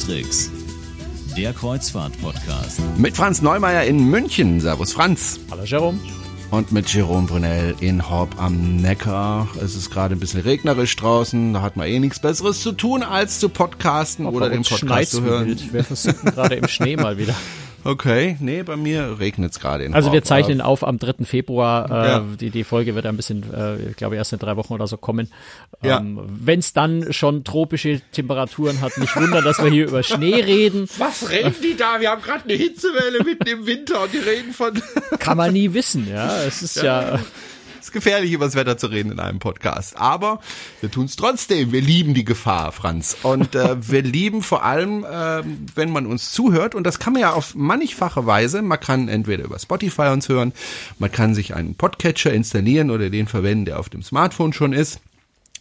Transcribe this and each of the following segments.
Cruistricks, der Kreuzfahrt-Podcast. Mit Franz Neumeier in München. Servus Franz. Hallo Jerome. Und mit Jerome Brunel in Horb am Neckar. Es ist gerade ein bisschen regnerisch draußen. Da hat man eh nichts Besseres zu tun, als zu podcasten Auch oder den Podcast zu hören. Wir versuchen gerade im Schnee mal wieder. Okay, nee, bei mir regnet es gerade in Also wir zeichnen auf am 3. Februar. Äh, Ja. die, die Folge wird ein bisschen, äh, ich glaube, erst in drei Wochen oder so kommen. Ja. Ähm, Wenn es dann schon tropische Temperaturen hat, nicht wundern, dass wir hier über Schnee reden. Was reden die da? Wir haben gerade eine Hitzewelle mitten im Winter und die reden von... Kann man nie wissen, ja. Es ist ja, Es ist gefährlich, über das Wetter zu reden in einem Podcast. Aber wir tun es trotzdem. Wir lieben die Gefahr, Franz. Und äh, wir lieben vor allem, äh, wenn man uns zuhört. Und das kann man ja auf mannigfache Weise. Man kann entweder über Spotify uns hören, man kann sich einen Podcatcher installieren oder den verwenden, der auf dem Smartphone schon ist.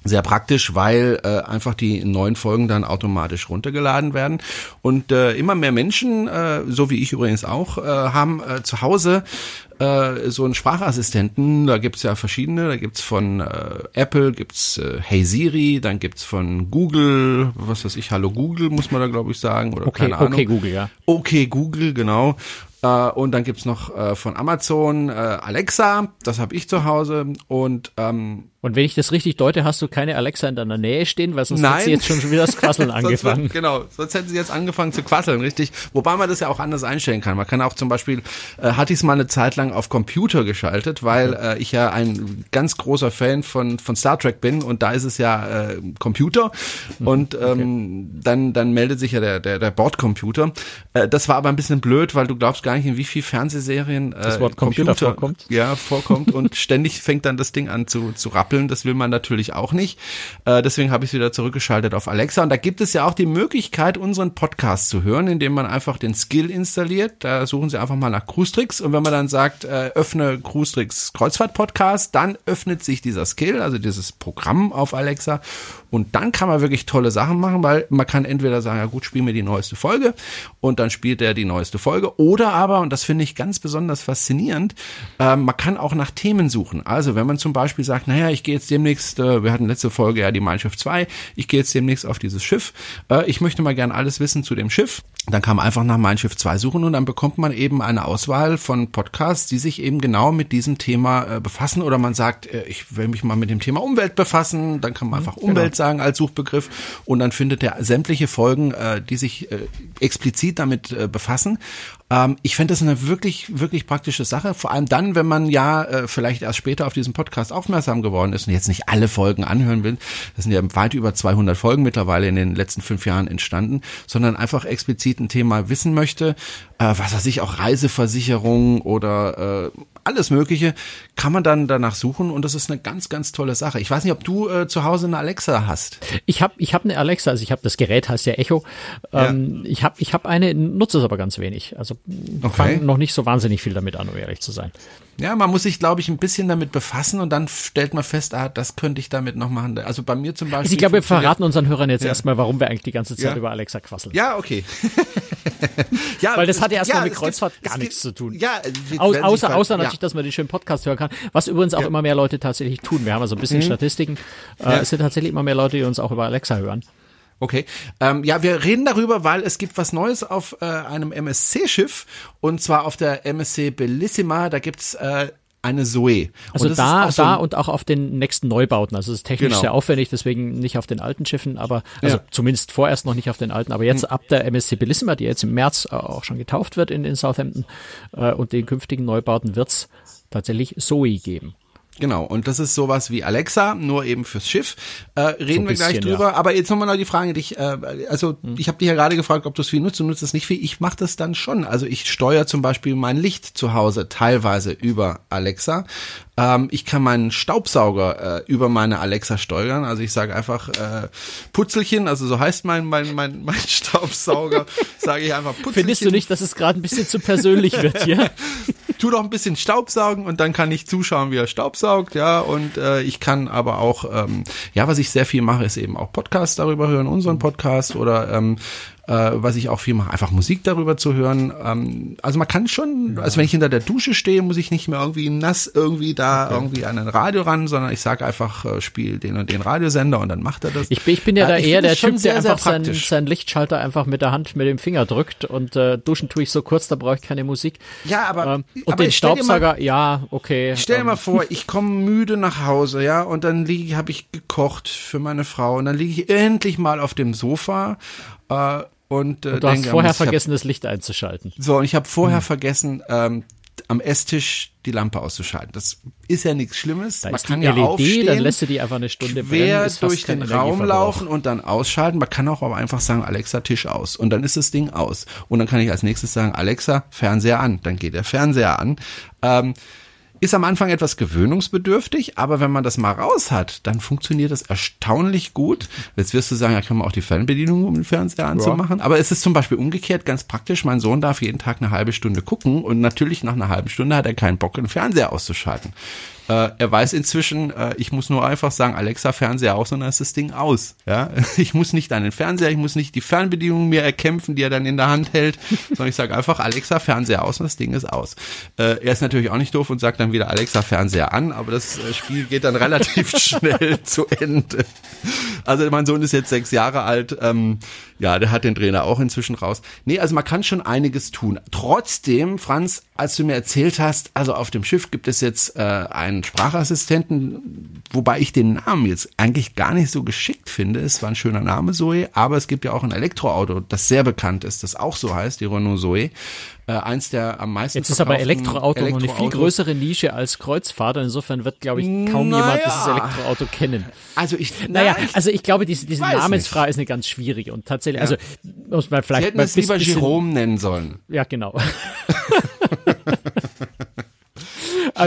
Sehr praktisch, weil äh, einfach die neuen Folgen dann automatisch runtergeladen werden. Und äh, immer mehr Menschen, äh, so wie ich übrigens auch, äh, haben äh, zu Hause äh, so einen Sprachassistenten. Da gibt's ja verschiedene. Da gibt's von äh, Apple, gibt's äh, Hey Siri, dann gibt's von Google, was weiß ich, Hallo Google, muss man da glaube ich sagen. Oder okay, keine Ahnung. okay, Google, ja. Okay, Google, genau. Äh, und dann gibt's noch äh, von Amazon äh, Alexa, das habe ich zu Hause. Und ähm, Und wenn ich das richtig deute, hast du keine Alexa in deiner Nähe stehen, weil sonst hat Nein. sie jetzt schon wieder das Quasseln Sonst angefangen. Wird, genau, sonst hätten sie jetzt angefangen zu quasseln, richtig. Wobei man das ja auch anders einstellen kann. Man kann auch zum Beispiel, äh, hatte ich es mal eine Zeit lang auf Computer geschaltet, weil äh, ich ja ein ganz großer Fan von, von Star Trek bin und da ist es ja äh, Computer und ähm, dann, dann meldet sich ja der, der, der Bordcomputer. Äh, das war aber ein bisschen blöd, weil du glaubst gar nicht, in wie viel Fernsehserien äh, Das Wort Computer vorkommt. Ja, vorkommt und ständig fängt dann das Ding an zu, zu rappeln. Das will man natürlich auch nicht. Äh, deswegen habe ich es wieder zurückgeschaltet auf Alexa. Und da gibt es ja auch die Möglichkeit, unseren Podcast zu hören, indem man einfach den Skill installiert. Da suchen Sie einfach mal nach Cruise Tricks. Und wenn man dann sagt, äh, öffne Cruise Tricks Kreuzfahrt Podcast, dann öffnet sich dieser Skill, also dieses Programm auf Alexa. Und dann kann man wirklich tolle Sachen machen, weil man kann entweder sagen, ja gut, spiel mir die neueste Folge und dann spielt er die neueste Folge. Oder aber, und das finde ich ganz besonders faszinierend, äh, man kann auch nach Themen suchen. Also wenn man zum Beispiel sagt, naja, ich gehe jetzt demnächst, äh, wir hatten letzte Folge ja die Mein Schiff 2, ich gehe jetzt demnächst auf dieses Schiff, äh, ich möchte mal gern alles wissen zu dem Schiff, dann kann man einfach nach Mein Schiff 2 suchen und dann bekommt man eben eine Auswahl von Podcasts, die sich eben genau mit diesem Thema äh, befassen. Oder man sagt, äh, ich will mich mal mit dem Thema Umwelt befassen, dann kann man einfach Umwelt sagen als Suchbegriff und dann findet er sämtliche Folgen, äh, die sich äh, explizit damit äh, befassen. Ähm, ich fände das eine wirklich, wirklich praktische Sache, vor allem dann, wenn man ja äh, vielleicht erst später auf diesen Podcast aufmerksam geworden ist und jetzt nicht alle Folgen anhören will. Das sind ja weit über 200 Folgen mittlerweile in den letzten fünf Jahren entstanden, sondern einfach explizit ein Thema wissen möchte, äh, was weiß ich, auch Reiseversicherung oder äh, alles Mögliche, kann man dann danach suchen und das ist eine ganz, ganz tolle Sache. Ich weiß nicht, ob du äh, zu Hause eine Alexa hast. Ich habe ich hab eine Alexa, also ich habe das Gerät heißt ja Echo. Ähm, Ich habe ich hab eine, nutze es aber ganz wenig. Also Okay. fange noch nicht so wahnsinnig viel damit an, um ehrlich zu sein. Ja, man muss sich, glaube ich, ein bisschen damit befassen und dann stellt man fest, ah, das könnte ich damit noch machen. Also bei mir zum Beispiel. Also ich glaube, wir verraten unseren Hörern jetzt Ja. erstmal, warum wir eigentlich die ganze Zeit Ja. über Alexa quasseln. Ja, okay. ja, Weil das hat ja erstmal mit es Kreuzfahrt gibt- gar nichts gibt- zu tun. Ja, Au, außer außer ja. Natürlich, dass man den schönen Podcast hören kann, was übrigens auch immer mehr Leute tatsächlich tun. Wir haben also ein bisschen Statistiken. Äh, Mhm. Ja. Es sind tatsächlich immer mehr Leute, die uns auch über Alexa hören. Okay. Ähm, ja, wir reden darüber, weil es gibt was Neues auf äh, einem MSC-Schiff und zwar auf der MSC Bellissima. Da gibt's äh, eine Zoe. Also da, so da und auch auf den nächsten Neubauten. Also es ist technisch Genau. sehr aufwendig, deswegen nicht auf den alten Schiffen, aber also Ja. zumindest vorerst noch nicht auf den alten. Aber jetzt ab der MSC Bellissima, die jetzt im März äh, auch schon getauft wird in, in Southampton äh, und den künftigen Neubauten wird's tatsächlich Zoe geben. Genau, und das ist sowas wie Alexa, nur eben fürs Schiff. Äh, reden wir gleich bisschen, drüber. Aber jetzt nochmal noch die Frage, dich, äh, also Hm. ich habe dich ja gerade gefragt, ob du es viel nutzt. Du nutzt es nicht viel. Ich mache das dann schon. Also ich steuere zum Beispiel mein Licht zu Hause teilweise über Alexa. Ähm, ich kann meinen Staubsauger äh, über meine Alexa steuern. Also ich sage einfach äh, Putzelchen, also so heißt mein mein mein, mein Staubsauger. sage ich einfach Putzelchen. Findest du nicht, dass es gerade ein bisschen zu persönlich wird hier? tu doch ein bisschen Staubsaugen und dann kann ich zuschauen, wie er Staubsaugt, ja, und äh, ich kann aber auch, ähm, ja, was ich sehr viel mache, ist eben auch Podcasts darüber hören, unseren Podcast oder ähm, äh, was ich auch viel mache, einfach Musik darüber zu hören. Ähm, also man kann schon, also wenn ich hinter der Dusche stehe, muss ich nicht mehr irgendwie nass irgendwie da okay. irgendwie an ein Radio ran, sondern ich sage einfach, äh, spiel den und den Radiosender und dann macht er das. Ich bin, ich bin ja da eher der Typ, der einfach seinen, seinen Lichtschalter einfach mit der Hand mit dem Finger drückt und äh, duschen tue ich so kurz, da brauche ich keine Musik. Ja, aber ähm, und aber den Staubsauger, mal, ja, okay. Stell dir ähm, mal vor, ich komme müde nach Hause, ja, und dann liege, habe ich gekocht für meine Frau und dann liege ich endlich mal auf dem Sofa äh, und, äh, und du hast vorher vergessen, hab, das Licht einzuschalten. So, und ich habe vorher hm. vergessen, ähm, am Esstisch die Lampe auszuschalten. Das ist ja nichts Schlimmes. Da Man kann ja LED, aufstehen, dann lässt du die einfach eine Stunde quer brennen, durch den Raum laufen und dann ausschalten. Man kann auch aber einfach sagen, Alexa, Tisch aus. Und dann ist das Ding aus. Und dann kann ich als nächstes sagen, Alexa, Fernseher an. Dann geht der Fernseher an. Ähm, ist am Anfang etwas gewöhnungsbedürftig, aber wenn man das mal raus hat, dann funktioniert das erstaunlich gut. Jetzt wirst du sagen, ja, kann man auch die Fernbedienung, um den Fernseher anzumachen. Ja. Aber es ist zum Beispiel umgekehrt ganz praktisch. Mein Sohn darf jeden Tag eine halbe Stunde gucken und natürlich nach einer halben Stunde hat er keinen Bock, den Fernseher auszuschalten. Äh, er weiß inzwischen, äh, ich muss nur einfach sagen, Alexa, Fernseher aus und dann ist das Ding aus. Ja, ich muss nicht an den Fernseher, ich muss nicht die Fernbedienung mir erkämpfen, die er dann in der Hand hält, sondern ich sage einfach Alexa, Fernseher aus und das Ding ist aus. Äh, er ist natürlich auch nicht doof und sagt dann wieder Alexa, Fernseher an, aber das äh, Spiel geht dann relativ schnell zu Ende. Also mein Sohn ist jetzt sechs Jahre alt. Ähm, ja, der hat den Trainer auch inzwischen raus. Nee, also man kann schon einiges tun. Trotzdem, Franz, als du mir erzählt hast, also auf dem Schiff gibt es jetzt äh, einen Sprachassistenten, wobei ich den Namen jetzt eigentlich gar nicht so geschickt finde. Es war ein schöner Name, Zoe, aber es gibt ja auch ein Elektroauto, das sehr bekannt ist, das auch so heißt, die Renault Zoe äh, eins der am meisten Jetzt ist aber Elektroauto noch eine viel größere Nische als Kreuzfahrt. Insofern wird, glaube ich, kaum naja. jemand dieses Elektroauto kennen. Also ich, naja, ich, also ich glaube, diese, diese Namensfrage ist eine ganz schwierige und tatsächlich, ja. also muss man vielleicht Sie hätten es lieber Jerome nennen sollen. Ja, genau.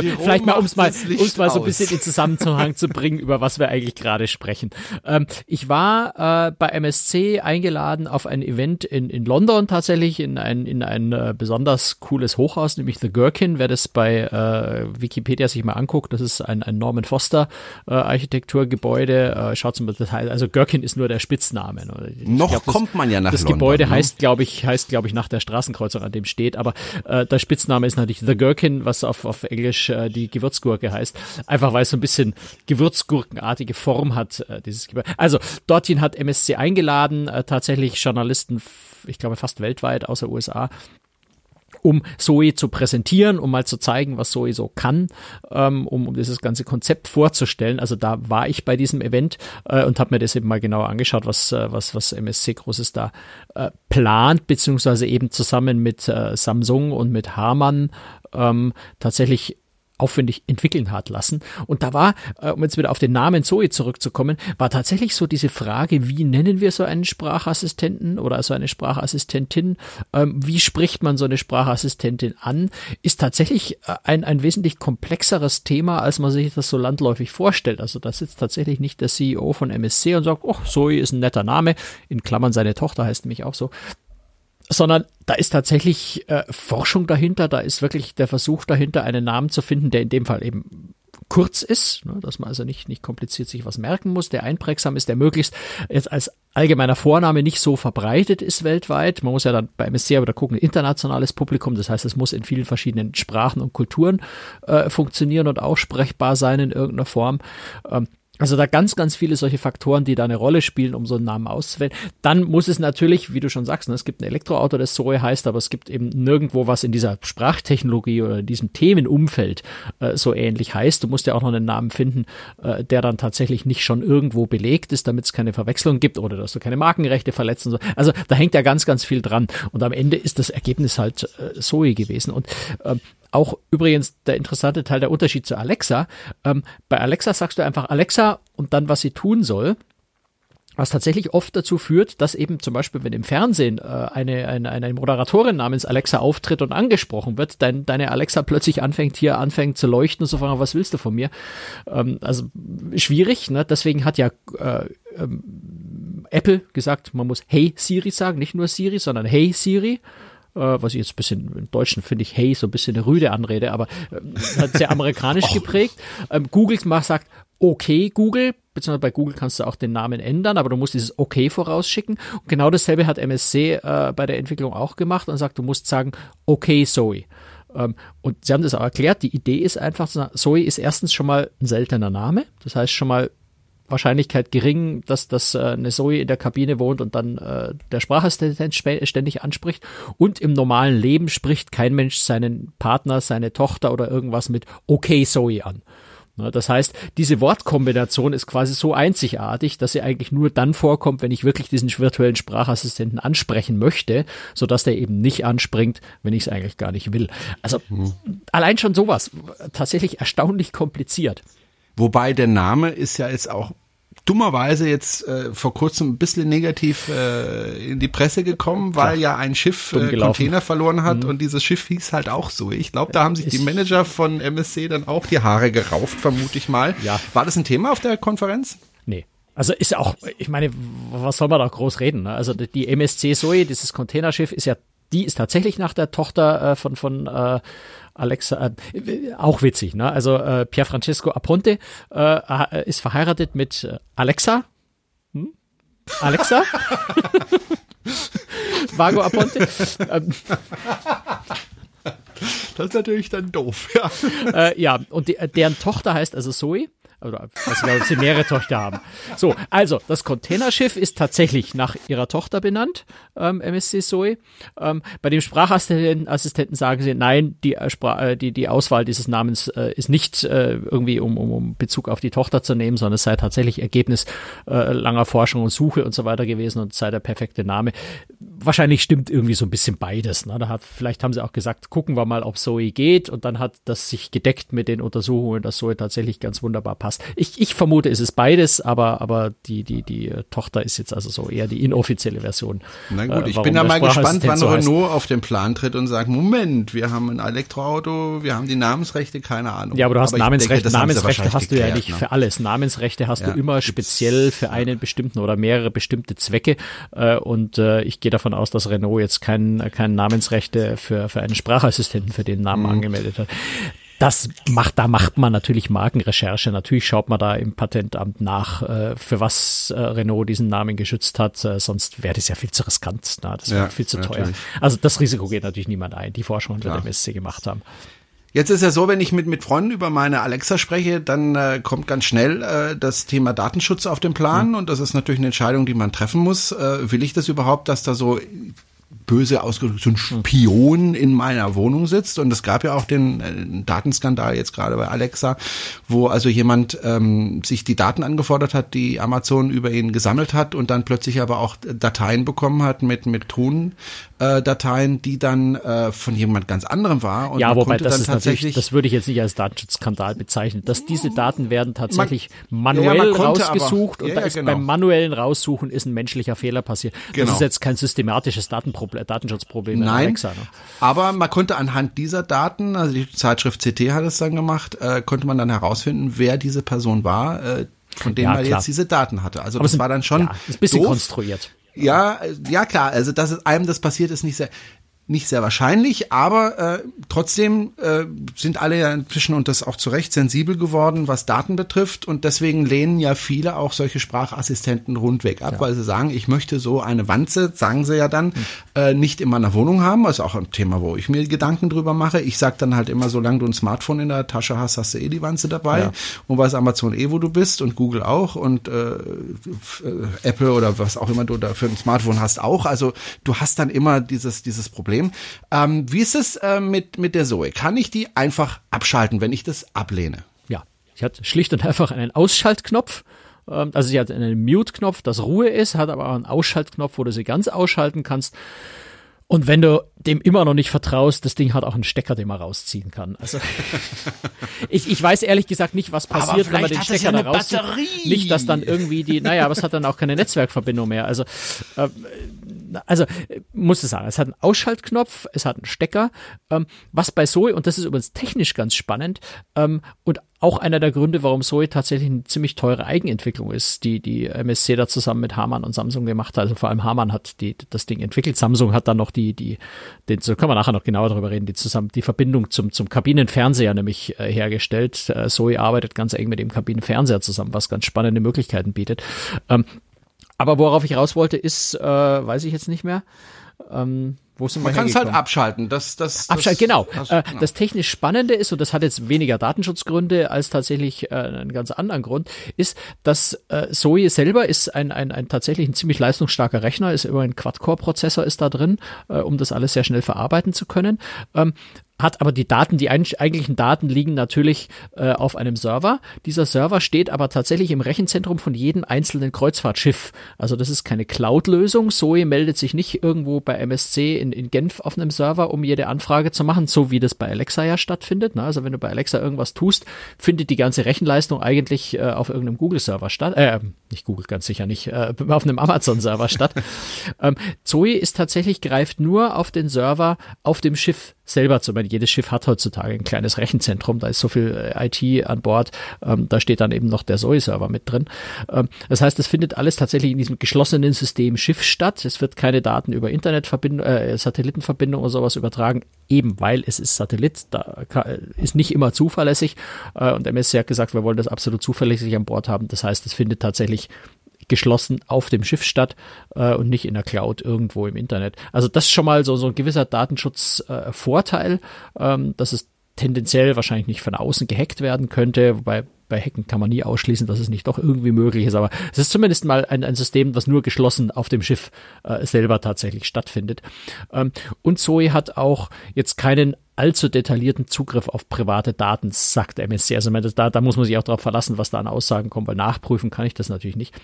vielleicht mal, um es mal, um's mal so ein bisschen in Zusammenhang zu bringen, über was wir eigentlich gerade sprechen. Ähm, ich war äh, bei MSC eingeladen auf ein Event in, in London tatsächlich, in ein, in ein äh, besonders cooles Hochhaus, nämlich The Gherkin. Wer das bei äh, Wikipedia sich mal anguckt, das ist ein, ein Norman Foster äh, Architekturgebäude. Äh, schaut zum Detail, also Gherkin ist nur der Spitzname. Ne? Ich Noch glaub, das, kommt man ja nach Das London, Gebäude ne? heißt, glaube ich, heißt, glaube ich, nach der Straßenkreuzung, an dem steht, aber äh, der Spitzname ist natürlich The Gherkin, was auf, auf Englisch äh, die Gewürzgurke heißt. Einfach weil es so ein bisschen Gewürzgurkenartige Form hat, äh, dieses Gebäude. Also, dorthin hat MSC eingeladen, äh, tatsächlich Journalisten, ich glaube fast weltweit, außer USA, um Zoe zu präsentieren, um mal zu zeigen, was Zoe so kann, ähm, um, um dieses ganze Konzept vorzustellen. Also da war ich bei diesem Event äh, und habe mir das eben mal genauer angeschaut, was, äh, was, was MSC Großes da äh, plant, beziehungsweise eben zusammen mit äh, Samsung und mit Harman ähm, tatsächlich aufwendig entwickeln hat lassen. Und da war, äh, um jetzt wieder auf den Namen Zoe zurückzukommen, war tatsächlich so diese Frage, wie nennen wir so einen Sprachassistenten oder so eine Sprachassistentin? Ähm, wie spricht man so eine Sprachassistentin an? Ist tatsächlich äh, ein, ein wesentlich komplexeres Thema, als man sich das so landläufig vorstellt. Also da sitzt tatsächlich nicht der CEO von MSC und sagt, oh, Zoe ist ein netter Name. In Klammern, seine Tochter heißt nämlich auch so sondern da ist tatsächlich äh, Forschung dahinter, da ist wirklich der Versuch dahinter, einen Namen zu finden, der in dem Fall eben kurz ist, ne, dass man also nicht, nicht kompliziert sich was merken muss, der einprägsam ist, der möglichst jetzt als allgemeiner Vorname nicht so verbreitet ist weltweit. Man muss ja dann bei MSC aber da gucken, internationales Publikum, das heißt, es muss in vielen verschiedenen Sprachen und Kulturen äh, funktionieren und aussprechbar sein in irgendeiner Form. Ähm, also da ganz, ganz viele solche Faktoren, die da eine Rolle spielen, um so einen Namen auszuwählen. Dann muss es natürlich, wie du schon sagst, ne, es gibt ein Elektroauto, das Zoe heißt, aber es gibt eben nirgendwo was in dieser Sprachtechnologie oder in diesem Themenumfeld äh, so ähnlich heißt. Du musst ja auch noch einen Namen finden, äh, der dann tatsächlich nicht schon irgendwo belegt ist, damit es keine Verwechslung gibt oder dass du keine Markenrechte verletzt und so. Also da hängt ja ganz, ganz viel dran. Und am Ende ist das Ergebnis halt äh, Zoe gewesen. Und äh, auch übrigens der interessante Teil, der Unterschied zu Alexa. Ähm, bei Alexa sagst du einfach Alexa und dann, was sie tun soll. Was tatsächlich oft dazu führt, dass eben zum Beispiel, wenn im Fernsehen äh, eine, eine, eine Moderatorin namens Alexa auftritt und angesprochen wird, dein, deine Alexa plötzlich anfängt hier, anfängt zu leuchten und so fragen, was willst du von mir? Ähm, also schwierig, ne? Deswegen hat ja äh, ähm, Apple gesagt, man muss Hey Siri sagen, nicht nur Siri, sondern Hey Siri. Äh, was ich jetzt ein bisschen im Deutschen finde ich hey, so ein bisschen eine rüde Anrede, aber äh, sehr amerikanisch oh. geprägt. Ähm, Google macht, sagt, okay Google, beziehungsweise bei Google kannst du auch den Namen ändern, aber du musst dieses okay vorausschicken. Und genau dasselbe hat MSC äh, bei der Entwicklung auch gemacht und sagt, du musst sagen, okay Zoe. Ähm, und sie haben das auch erklärt, die Idee ist einfach, Zoe ist erstens schon mal ein seltener Name, das heißt schon mal Wahrscheinlichkeit gering, dass, dass äh, eine Zoe in der Kabine wohnt und dann äh, der Sprachassistent ständig anspricht. Und im normalen Leben spricht kein Mensch seinen Partner, seine Tochter oder irgendwas mit Okay Zoe an. Das heißt, diese Wortkombination ist quasi so einzigartig, dass sie eigentlich nur dann vorkommt, wenn ich wirklich diesen virtuellen Sprachassistenten ansprechen möchte, sodass der eben nicht anspringt, wenn ich es eigentlich gar nicht will. Also mhm. allein schon sowas, tatsächlich erstaunlich kompliziert. Wobei der Name ist ja jetzt auch dummerweise jetzt äh, vor kurzem ein bisschen negativ äh, in die Presse gekommen, weil ja ein Schiff äh, Container verloren hat mhm. und dieses Schiff hieß halt auch so. Ich glaube, da haben sich die Manager von MSC dann auch die Haare gerauft, vermute ich mal. Ja. War das ein Thema auf der Konferenz? Nee. Also ist ja auch, ich meine, was soll man da groß reden? Ne? Also die MSC Zoe, dieses Containerschiff, ist ja, die ist tatsächlich nach der Tochter äh, von von äh, Alexa, äh, auch witzig, ne? Also äh, Pier Francesco Aponte äh, ist verheiratet mit äh, Alexa. Hm? Alexa? Vago Aponte. Ähm, das ist natürlich dann doof, ja. Äh, ja, und die, deren Tochter heißt also Zoe oder weiß ob sie mehrere Töchter haben. So, also das Containerschiff ist tatsächlich nach ihrer Tochter benannt, ähm, MSC Zoe. Ähm, bei dem Sprachassistenten sagen sie, nein, die, äh, äh, die, die Auswahl dieses Namens äh, ist nicht äh, irgendwie, um, um, um Bezug auf die Tochter zu nehmen, sondern es sei tatsächlich Ergebnis äh, langer Forschung und Suche und so weiter gewesen und sei der perfekte Name. Wahrscheinlich stimmt irgendwie so ein bisschen beides. Ne? Da hat, vielleicht haben sie auch gesagt, gucken wir mal, ob Zoe geht und dann hat das sich gedeckt mit den Untersuchungen, dass Zoe tatsächlich ganz wunderbar passt passt. Ich, ich vermute, es ist beides, aber, aber die, die, die äh, Tochter ist jetzt also so eher die inoffizielle Version. Na gut, äh, ich bin ja mal gespannt, wann so Renault auf den Plan tritt und sagt, Moment, wir haben ein Elektroauto, wir haben die Namensrechte, keine Ahnung. Ja, aber du hast aber Namensrechte, denke, Namensrechte hast du geklärt, ja nicht ne? für alles. Namensrechte hast ja, du immer speziell für einen bestimmten oder mehrere bestimmte Zwecke. Äh, und ich gehe davon aus, dass Renault jetzt kein, kein Namensrechte für, für einen Sprachassistenten für den Namen mhm. angemeldet hat das macht, da macht man natürlich Markenrecherche. Natürlich schaut man da im Patentamt nach, äh, für was äh, Renault diesen Namen geschützt hat. Äh, sonst wäre das ja viel zu riskant. Na, das wäre ja, viel zu teuer. Also das Risiko geht natürlich niemand ein. Die Forschung, die wir der MSC gemacht haben. Jetzt ist ja so, wenn ich mit, mit Freunden über meine Alexa spreche, dann äh, kommt ganz schnell äh, das Thema Datenschutz auf den Plan mhm. und das ist natürlich eine Entscheidung, die man treffen muss. Äh, will ich das überhaupt, dass da so böse ausgedrückt, so ein Spion in meiner Wohnung sitzt. Und es gab ja auch den äh, Datenskandal jetzt gerade bei Alexa, wo also jemand ähm, sich die Daten angefordert hat, die Amazon über ihn gesammelt hat und dann plötzlich aber auch Dateien bekommen hat mit, mit Ton, äh, die dann äh, von jemand ganz anderem war. Und ja, wobei das ist natürlich, das würde ich jetzt nicht als Datenschutzskandal bezeichnen. Dass diese Daten werden tatsächlich man, manuell ja, rausgesucht aber, ja, und da ist genau. beim manuellen Raussuchen ist ein menschlicher Fehler passiert. Genau. Das ist jetzt kein systematisches Datenproblem, Datenschutzproblem. Nein, Alexa, ne? aber man konnte anhand dieser Daten, also die Zeitschrift CT hat es dann gemacht, äh, konnte man dann herausfinden, wer diese Person war, äh, von dem ja, man jetzt diese Daten hatte. Also aber das war dann schon ja, ist ein bisschen doof. konstruiert. Ja, ja klar, also dass einem das passiert ist nicht sehr nicht sehr wahrscheinlich, aber äh, trotzdem äh, sind alle ja inzwischen und das auch zu Recht sensibel geworden, was Daten betrifft und deswegen lehnen ja viele auch solche Sprachassistenten rundweg ab, ja. weil sie sagen, ich möchte so eine Wanze, sagen sie ja dann, mhm. äh, nicht in meiner Wohnung haben, das ist auch ein Thema, wo ich mir Gedanken drüber mache. Ich sag dann halt immer, solange du ein Smartphone in der Tasche hast, hast du eh die Wanze dabei ja. und weiß Amazon eh, wo du bist und Google auch und äh, Apple oder was auch immer du da für ein Smartphone hast auch. Also du hast dann immer dieses dieses Problem Problem. Ähm, wie ist es äh, mit, mit der Zoe? Kann ich die einfach abschalten, wenn ich das ablehne? Ja, sie hat schlicht und einfach einen Ausschaltknopf. Ähm, also sie hat einen Mute-Knopf, das Ruhe ist, hat aber auch einen Ausschaltknopf, wo du sie ganz ausschalten kannst. Und wenn du dem immer noch nicht vertraust, das Ding hat auch einen Stecker, den man rausziehen kann. Also ich, ich weiß ehrlich gesagt nicht, was passiert, wenn man den Stecker ja da rauszieht. Nicht, dass dann irgendwie die, naja, aber es hat dann auch keine Netzwerkverbindung mehr. Also äh, also muss ich sagen, es hat einen Ausschaltknopf, es hat einen Stecker, ähm, was bei Zoe, und das ist übrigens technisch ganz spannend, ähm, und auch einer der Gründe, warum Zoe tatsächlich eine ziemlich teure Eigenentwicklung ist, die die MSC da zusammen mit Harman und Samsung gemacht hat. Also vor allem Harman hat die, das Ding entwickelt. Samsung hat dann noch die, die, den, so können wir nachher noch genauer darüber reden, die zusammen, die Verbindung zum, zum Kabinenfernseher nämlich äh, hergestellt. Äh, Zoe arbeitet ganz eng mit dem Kabinenfernseher zusammen, was ganz spannende Möglichkeiten bietet. Ähm, aber worauf ich raus wollte, ist, äh, weiß ich jetzt nicht mehr. Ähm, wo sind Man kann es halt abschalten. Das, das, Abschalten, genau. Das, äh, genau. das technisch Spannende ist, und das hat jetzt weniger Datenschutzgründe als tatsächlich äh, einen ganz anderen Grund, ist, dass äh, Zoe selber ist ein, ein, ein tatsächlich ein ziemlich leistungsstarker Rechner, ist über ein Quad-Core-Prozessor ist da drin, äh, um das alles sehr schnell verarbeiten zu können. Ähm, hat aber die Daten, die eigentlichen Daten liegen natürlich äh, auf einem Server. Dieser Server steht aber tatsächlich im Rechenzentrum von jedem einzelnen Kreuzfahrtschiff. Also das ist keine Cloud-Lösung. Zoe meldet sich nicht irgendwo bei MSC in, in Genf auf einem Server, um jede Anfrage zu machen, so wie das bei Alexa ja stattfindet. Ne? Also wenn du bei Alexa irgendwas tust, findet die ganze Rechenleistung eigentlich äh, auf irgendeinem Google-Server statt. Äh, nicht Google, ganz sicher nicht, äh, auf einem Amazon-Server statt. ähm, Zoe ist tatsächlich, greift nur auf den Server auf dem Schiff selber zu. Meine, jedes Schiff hat heutzutage ein kleines Rechenzentrum, da ist so viel äh, IT an Bord, ähm, da steht dann eben noch der Zoe-Server mit drin. Ähm, das heißt, es findet alles tatsächlich in diesem geschlossenen System Schiff statt. Es wird keine Daten über Internetverbindung, äh, Satellitenverbindung oder sowas übertragen, eben weil es ist Satellit, da kann, ist nicht immer zuverlässig. Äh, und MSC hat gesagt, wir wollen das absolut zuverlässig an Bord haben. Das heißt, es findet tatsächlich geschlossen auf dem Schiff statt äh, und nicht in der Cloud irgendwo im Internet. Also das ist schon mal so, so ein gewisser Datenschutzvorteil, äh, ähm, dass es tendenziell wahrscheinlich nicht von außen gehackt werden könnte, wobei bei Hacken kann man nie ausschließen, dass es nicht doch irgendwie möglich ist, aber es ist zumindest mal ein, ein System, was nur geschlossen auf dem Schiff äh, selber tatsächlich stattfindet. Ähm, und Zoe hat auch jetzt keinen allzu detaillierten Zugriff auf private Daten, sagt MSC. Also da, da muss man sich auch darauf verlassen, was da an Aussagen kommt, weil nachprüfen kann ich das natürlich nicht.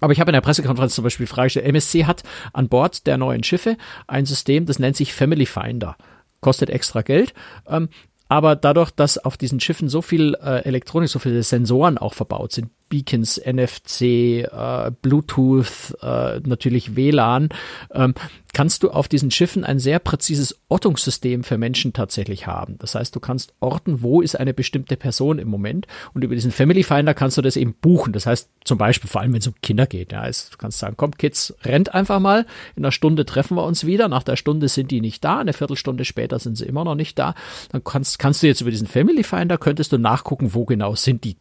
Aber ich habe in der Pressekonferenz zum Beispiel die Frage gestellt, MSC hat an Bord der neuen Schiffe ein System, das nennt sich Family Finder. Kostet extra Geld. Ähm, aber dadurch, dass auf diesen Schiffen so viel äh, Elektronik, so viele Sensoren auch verbaut sind, Beacons, NFC, äh, Bluetooth, äh, natürlich WLAN, ähm, kannst du auf diesen Schiffen ein sehr präzises Ortungssystem für Menschen tatsächlich haben. Das heißt, du kannst orten, wo ist eine bestimmte Person im Moment? Und über diesen Family Finder kannst du das eben buchen. Das heißt, zum Beispiel, vor allem wenn es um Kinder geht, ja, ist, du kannst sagen, komm Kids, rennt einfach mal, in einer Stunde treffen wir uns wieder, nach der Stunde sind die nicht da, eine Viertelstunde später sind sie immer noch nicht da, dann kannst, kannst du jetzt über diesen Family Finder, könntest du nachgucken, wo genau sind die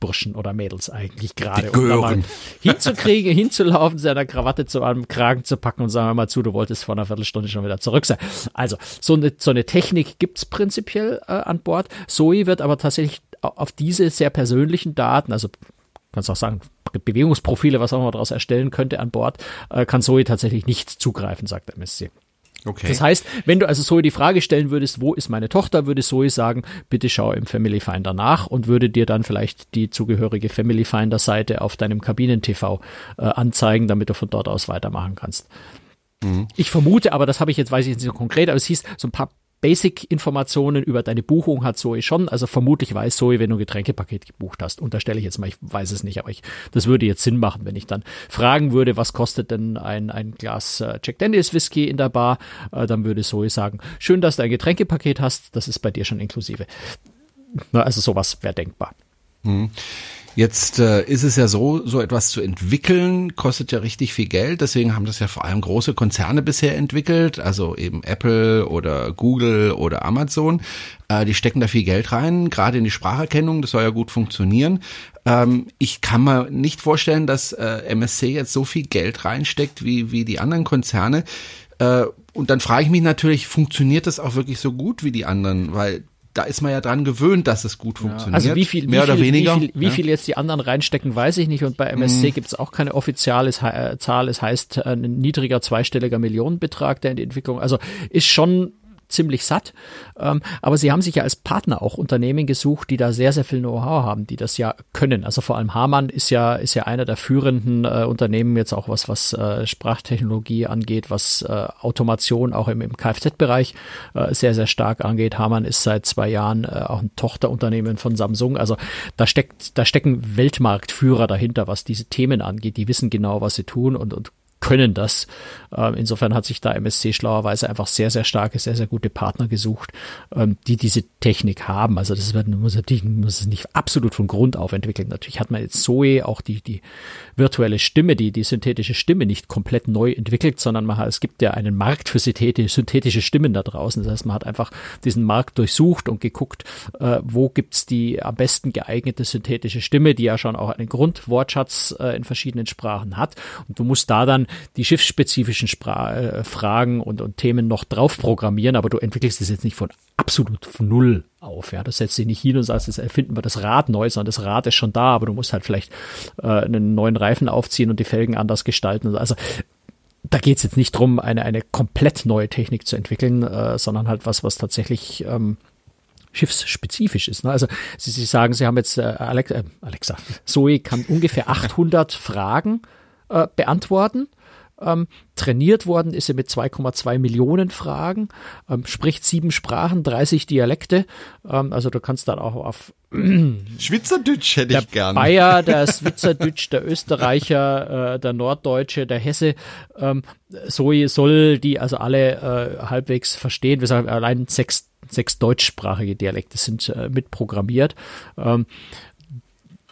Burschen oder Mädels eigentlich gerade, um da mal hinzukriegen, hinzulaufen, seiner Krawatte zu einem Kragen zu packen und sagen wir mal zu, du wolltest vor einer Viertelstunde schon wieder zurück sein. Also so eine, so eine Technik gibt's prinzipiell äh, an Bord. Zoe wird aber tatsächlich auf diese sehr persönlichen Daten, also kannst auch sagen, Bewegungsprofile, was auch immer daraus erstellen könnte an Bord, äh, kann Zoe tatsächlich nicht zugreifen, sagt MSC. Okay. Das heißt, wenn du also Zoe die Frage stellen würdest, wo ist meine Tochter, würde Zoe sagen, bitte schau im Family Finder nach und würde dir dann vielleicht die zugehörige Family Finder Seite auf deinem Kabinen-TV äh, anzeigen, damit du von dort aus weitermachen kannst. Mhm. Ich vermute, aber das habe ich jetzt, weiß ich nicht so konkret, aber es hieß, so ein paar Basic-Informationen über deine Buchung hat Zoe schon. Also vermutlich weiß Zoe, wenn du ein Getränkepaket gebucht hast. Unterstelle ich jetzt mal, ich weiß es nicht, aber ich, das würde jetzt Sinn machen, wenn ich dann fragen würde, was kostet denn ein, ein Glas äh, Jack Daniels Whisky in der Bar, äh, dann würde Zoe sagen, schön, dass du ein Getränkepaket hast, das ist bei dir schon inklusive. Na, also sowas wäre denkbar. Hm. Jetzt äh, ist es ja so, so etwas zu entwickeln, kostet ja richtig viel Geld. Deswegen haben das ja vor allem große Konzerne bisher entwickelt, also eben Apple oder Google oder Amazon. Äh, die stecken da viel Geld rein, gerade in die Spracherkennung. Das soll ja gut funktionieren. Ähm, ich kann mir nicht vorstellen, dass äh, MSC jetzt so viel Geld reinsteckt wie wie die anderen Konzerne. Äh, und dann frage ich mich natürlich, funktioniert das auch wirklich so gut wie die anderen? Weil da ist man ja dran gewöhnt, dass es gut funktioniert. also wie viel, mehr wie viel, oder weniger. Wie viel, wie viel jetzt die anderen reinstecken, weiß ich nicht. Und bei MSC mhm. gibt es auch keine offizielle äh, Zahl. Es heißt ein niedriger zweistelliger Millionenbetrag, der in die Entwicklung, also ist schon ziemlich satt. Ähm, aber sie haben sich ja als Partner auch Unternehmen gesucht, die da sehr, sehr viel Know-how haben, die das ja können. Also vor allem Hamann ist ja, ist ja einer der führenden äh, Unternehmen jetzt auch was, was äh, Sprachtechnologie angeht, was äh, Automation auch im, im Kfz-Bereich äh, sehr, sehr stark angeht. Hamann ist seit zwei Jahren äh, auch ein Tochterunternehmen von Samsung. Also da steckt, da stecken Weltmarktführer dahinter, was diese Themen angeht. Die wissen genau, was sie tun und, und können das. Ähm, insofern hat sich da MSC schlauerweise einfach sehr, sehr starke, sehr, sehr gute Partner gesucht, ähm, die diese Technik haben. Also das wird, muss natürlich muss es nicht absolut von Grund auf entwickeln. Natürlich hat man jetzt Zoe auch die, die virtuelle Stimme, die, die synthetische Stimme nicht komplett neu entwickelt, sondern man es gibt ja einen Markt für synthetische Stimmen da draußen. Das heißt, man hat einfach diesen Markt durchsucht und geguckt, äh, wo gibt's die am besten geeignete synthetische Stimme, die ja schon auch einen Grundwortschatz äh, in verschiedenen Sprachen hat. Und du musst da dann die schiffsspezifischen Spra äh, Fragen und, und Themen noch drauf programmieren, aber du entwickelst es jetzt nicht von absolut von null auf. Ja, das setzt dich nicht hin und sagst, jetzt erfinden wir das Rad neu, sondern das Rad ist schon da, aber du musst halt vielleicht äh, einen neuen Reifen aufziehen und die Felgen anders gestalten. Also da geht es jetzt nicht drum, eine, eine komplett neue Technik zu entwickeln, äh, sondern halt was, was tatsächlich ähm, schiffsspezifisch ist. Ne? Also Sie, Sie sagen, Sie haben jetzt äh, Alexa, äh, Alexa, Zoe kann ungefähr 800 Fragen äh, beantworten ähm, trainiert worden ist sie mit 2,2 Millionen Fragen, ähm, spricht sieben Sprachen, 30 Dialekte. Ähm, also du kannst dann auch auf Schweizerdeutsch hätte ich gern. Bayer, der Schweizerdeutsch, der Österreicher, äh, der Norddeutsche, der Hesse, ähm, so soll die also alle äh, halbwegs verstehen. Wir sagen allein sechs, sechs deutschsprachige Dialekte sind äh, mitprogrammiert. Ähm,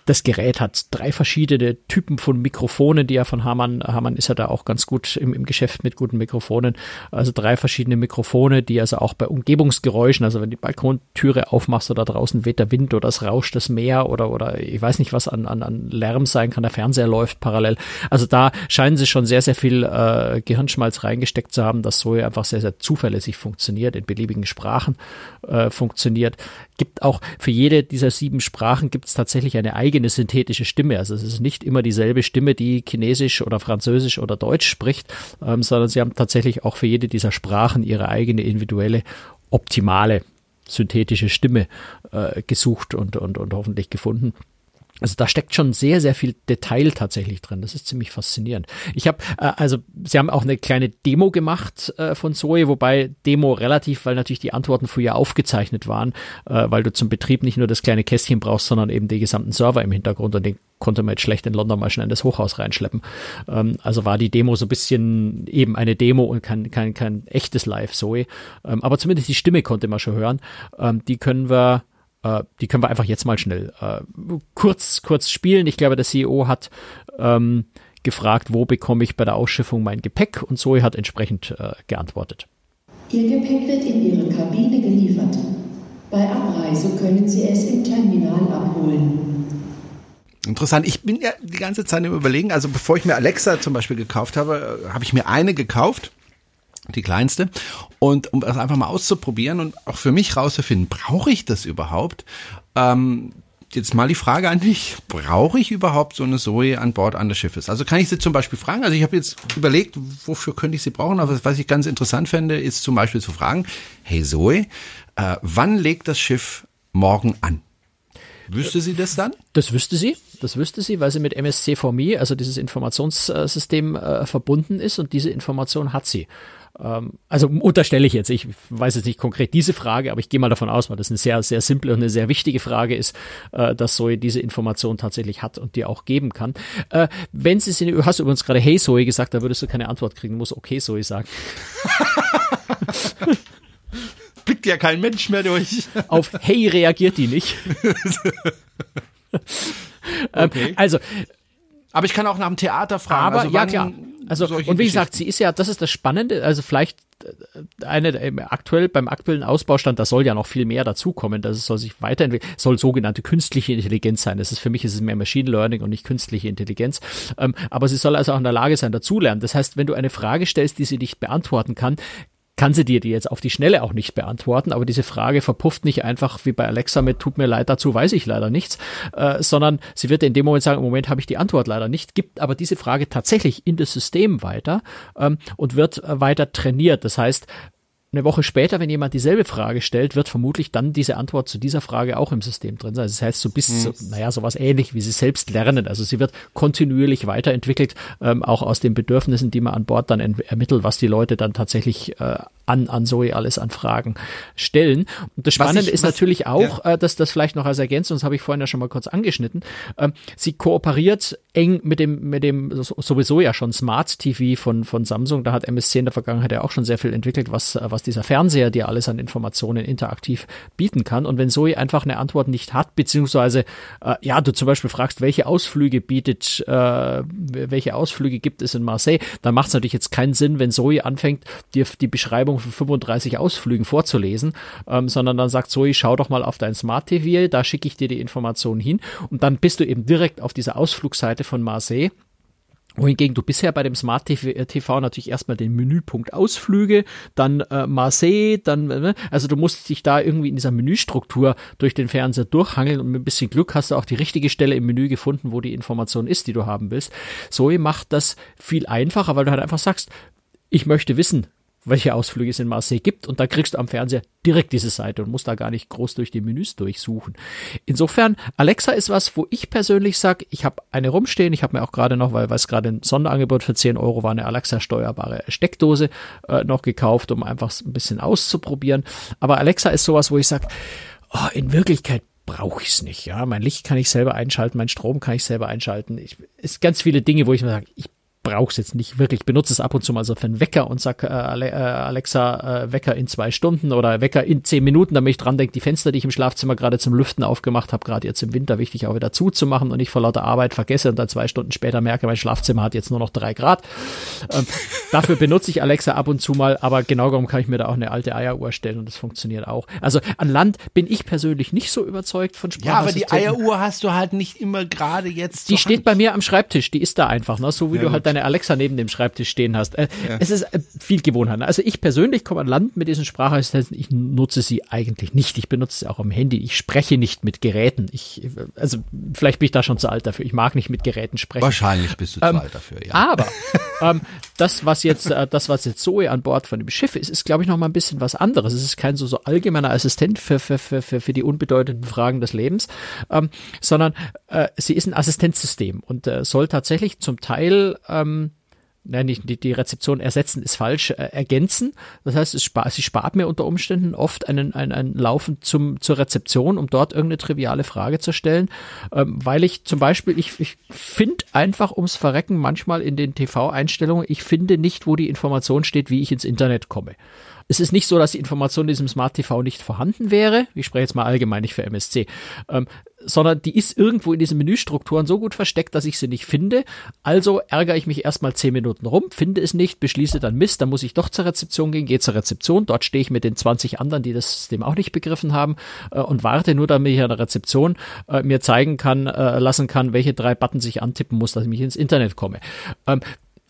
das Gerät hat drei verschiedene Typen von Mikrofonen, die ja von Hamann, Hamann ist ja da auch ganz gut im, im Geschäft mit guten Mikrofonen. Also drei verschiedene Mikrofone, die also auch bei Umgebungsgeräuschen, also wenn die Balkontüre aufmachst oder draußen weht der Wind oder es rauscht das Meer oder, oder ich weiß nicht, was an, an, an Lärm sein kann, der Fernseher läuft parallel. Also da scheinen sie schon sehr, sehr viel äh, Gehirnschmalz reingesteckt zu haben, dass so einfach sehr, sehr zuverlässig funktioniert, in beliebigen Sprachen äh, funktioniert. Gibt auch für jede dieser sieben Sprachen gibt es tatsächlich eine eigene eigene synthetische Stimme. Also es ist nicht immer dieselbe Stimme, die Chinesisch oder Französisch oder Deutsch spricht, ähm, sondern sie haben tatsächlich auch für jede dieser Sprachen ihre eigene individuelle, optimale synthetische Stimme äh, gesucht und, und, und hoffentlich gefunden. Also da steckt schon sehr, sehr viel Detail tatsächlich drin. Das ist ziemlich faszinierend. Ich habe, äh, also Sie haben auch eine kleine Demo gemacht äh, von Zoe, wobei Demo relativ, weil natürlich die Antworten früher aufgezeichnet waren, äh, weil du zum Betrieb nicht nur das kleine Kästchen brauchst, sondern eben die gesamten Server im Hintergrund und den konnte man jetzt schlecht in London mal schnell in das Hochhaus reinschleppen. Ähm, also war die Demo so ein bisschen eben eine Demo und kein, kein, kein echtes Live-Zoe. Ähm, aber zumindest die Stimme konnte man schon hören. Ähm, die können wir äh, die können wir einfach jetzt mal schnell äh, kurz, kurz spielen. Ich glaube, der CEO hat ähm, gefragt, wo bekomme ich bei der Ausschiffung mein Gepäck und Zoe hat entsprechend äh, geantwortet. Ihr Gepäck wird in Ihre Kabine geliefert. Bei Abreise können Sie es im Terminal abholen. Interessant. Ich bin ja die ganze Zeit im Überlegen, also bevor ich mir Alexa zum Beispiel gekauft habe, äh, habe ich mir eine gekauft die kleinste. Und um das einfach mal auszuprobieren und auch für mich rauszufinden, brauche ich das überhaupt? Ähm, jetzt mal die Frage an dich, brauche ich überhaupt so eine Zoe an Bord eines Schiffes? Also kann ich sie zum Beispiel fragen, also ich habe jetzt überlegt, wofür könnte ich sie brauchen, aber was ich ganz interessant fände, ist zum Beispiel zu fragen, hey Zoe, äh, wann legt das Schiff morgen an? Wüsste sie das dann? Das wüsste sie. Das wüsste sie, weil sie mit MSC for Me, also dieses Informationssystem, äh, verbunden ist und diese Information hat sie. Ähm, also unterstelle ich jetzt, ich weiß jetzt nicht konkret diese Frage, aber ich gehe mal davon aus, weil das eine sehr, sehr simple und eine sehr wichtige Frage ist, äh, dass Zoe diese Information tatsächlich hat und dir auch geben kann. Äh, wenn sie sie, hast du übrigens gerade Hey Zoe gesagt, da würdest du keine Antwort kriegen, du musst Okay Zoe sagen. Blickt ja kein Mensch mehr durch. Auf Hey reagiert die nicht. Ähm, okay. also aber ich kann auch nach dem Theater fragen. Aber also ja klar. Also und wie gesagt, sie ist ja, das ist das Spannende. Also vielleicht äh, eine aktuell beim aktuellen Ausbaustand, da soll ja noch viel mehr dazukommen. Das soll sich weiterentwickeln. Soll sogenannte künstliche Intelligenz sein. Das ist für mich ist es mehr Machine Learning und nicht künstliche Intelligenz. Ähm, aber sie soll also auch in der Lage sein, dazulernen. Das heißt, wenn du eine Frage stellst, die sie nicht beantworten kann, kann sie dir die jetzt auf die Schnelle auch nicht beantworten, aber diese Frage verpufft nicht einfach wie bei Alexa mit tut mir leid, dazu weiß ich leider nichts, äh, sondern sie wird in dem Moment sagen, im Moment habe ich die Antwort leider nicht, gibt aber diese Frage tatsächlich in das System weiter ähm, und wird äh, weiter trainiert. Das heißt, eine Woche später, wenn jemand dieselbe Frage stellt, wird vermutlich dann diese Antwort zu dieser Frage auch im System drin sein. Also das heißt, so bis, mhm. so, naja, sowas ähnlich wie sie selbst lernen. Also sie wird kontinuierlich weiterentwickelt, ähm, auch aus den Bedürfnissen, die man an Bord dann ermittelt, was die Leute dann tatsächlich äh, an, an Zoe alles an Fragen stellen. Und das Spannende ich, ist was, natürlich auch, ja. äh, dass das vielleicht noch als Ergänzung, das habe ich vorhin ja schon mal kurz angeschnitten, äh, sie kooperiert eng mit dem, mit dem sowieso ja schon Smart TV von, von Samsung. Da hat MSC in der Vergangenheit ja auch schon sehr viel entwickelt, was, was dieser Fernseher dir alles an Informationen interaktiv bieten kann. Und wenn Zoe einfach eine Antwort nicht hat, beziehungsweise äh, ja, du zum Beispiel fragst, welche Ausflüge bietet, äh, welche Ausflüge gibt es in Marseille, dann macht es natürlich jetzt keinen Sinn, wenn Zoe anfängt, dir die Beschreibung von 35 Ausflügen vorzulesen, ähm, sondern dann sagt Zoe, schau doch mal auf dein Smart TV, da schicke ich dir die Informationen hin und dann bist du eben direkt auf dieser Ausflugseite von Marseille wohingegen du bisher bei dem Smart TV, äh, natürlich erstmal den Menüpunkt Ausflüge, dann äh, Marseille, dann, äh, also du musst dich da irgendwie in dieser Menüstruktur durch den Fernseher durchhangeln und mit ein bisschen Glück hast du auch die richtige Stelle im Menü gefunden, wo die Information ist, die du haben willst. Zoe macht das viel einfacher, weil du halt einfach sagst, ich möchte wissen, welche Ausflüge es in Marseille gibt und da kriegst du am Fernseher direkt diese Seite und musst da gar nicht groß durch die Menüs durchsuchen. Insofern, Alexa ist was, wo ich persönlich sage, ich habe eine rumstehen, ich habe mir auch gerade noch, weil es gerade ein Sonderangebot für 10 Euro war, eine Alexa steuerbare Steckdose äh, noch gekauft, um einfach ein bisschen auszuprobieren. Aber Alexa ist sowas, wo ich sage, oh, in Wirklichkeit brauche ich es nicht. Ja, mein Licht kann ich selber einschalten, mein Strom kann ich selber einschalten. Es sind ganz viele Dinge, wo ich mir sage, ich brauche es jetzt nicht wirklich. Ich benutze es ab und zu mal so für einen Wecker und sag äh, äh, Alexa, äh, Wecker in zwei Stunden oder Wecker in zehn Minuten, damit ich dran denke, die Fenster, die ich im Schlafzimmer gerade zum Lüften aufgemacht habe, gerade jetzt im Winter wichtig auch wieder zuzumachen und ich vor lauter Arbeit vergesse und dann zwei Stunden später merke, mein Schlafzimmer hat jetzt nur noch drei Grad. Ähm, dafür benutze ich Alexa ab und zu mal, aber genau darum kann ich mir da auch eine alte Eieruhr stellen und das funktioniert auch. Also an Land bin ich persönlich nicht so überzeugt von Sprache. Ja, aber die Eieruhr hast du halt nicht immer gerade jetzt. Die steht Hand. bei mir am Schreibtisch, die ist da einfach, ne? so wie ja, du halt deine Alexa neben dem Schreibtisch stehen hast. Äh, ja. Es ist äh, viel Gewohnheit. Also ich persönlich komme an Land mit diesen Sprachassistenten. Ich nutze sie eigentlich nicht. Ich benutze sie auch am Handy. Ich spreche nicht mit Geräten. Ich, also vielleicht bin ich da schon zu alt dafür. Ich mag nicht mit Geräten sprechen. Wahrscheinlich bist du ähm, zu alt dafür, ja. Aber ähm, das, was jetzt, äh, das, was jetzt Zoe an Bord von dem Schiff ist, ist, glaube ich, noch mal ein bisschen was anderes. Es ist kein so, so allgemeiner Assistent für, für, für, für, für die unbedeutenden Fragen des Lebens, ähm, sondern äh, sie ist ein Assistenzsystem und äh, soll tatsächlich zum Teil ähm, nein, nicht die, die Rezeption ersetzen ist falsch, äh, ergänzen. Das heißt, es spart, sie spart mir unter Umständen oft einen, einen, einen Laufen zum, zur Rezeption, um dort irgendeine triviale Frage zu stellen, ähm, weil ich zum Beispiel, ich, ich finde einfach ums Verrecken manchmal in den TV-Einstellungen, ich finde nicht, wo die Information steht, wie ich ins Internet komme. Es ist nicht so, dass die Information in diesem Smart TV nicht vorhanden wäre. Ich spreche jetzt mal allgemein nicht für MSC. Ähm, sondern die ist irgendwo in diesen Menüstrukturen so gut versteckt, dass ich sie nicht finde. Also ärgere ich mich erstmal zehn Minuten rum, finde es nicht, beschließe dann Mist, dann muss ich doch zur Rezeption gehen, gehe zur Rezeption, dort stehe ich mit den 20 anderen, die das System auch nicht begriffen haben äh, und warte nur, damit ich an der Rezeption äh, mir zeigen kann, äh, lassen kann, welche drei Buttons ich antippen muss, dass ich mich ins Internet komme. Ähm,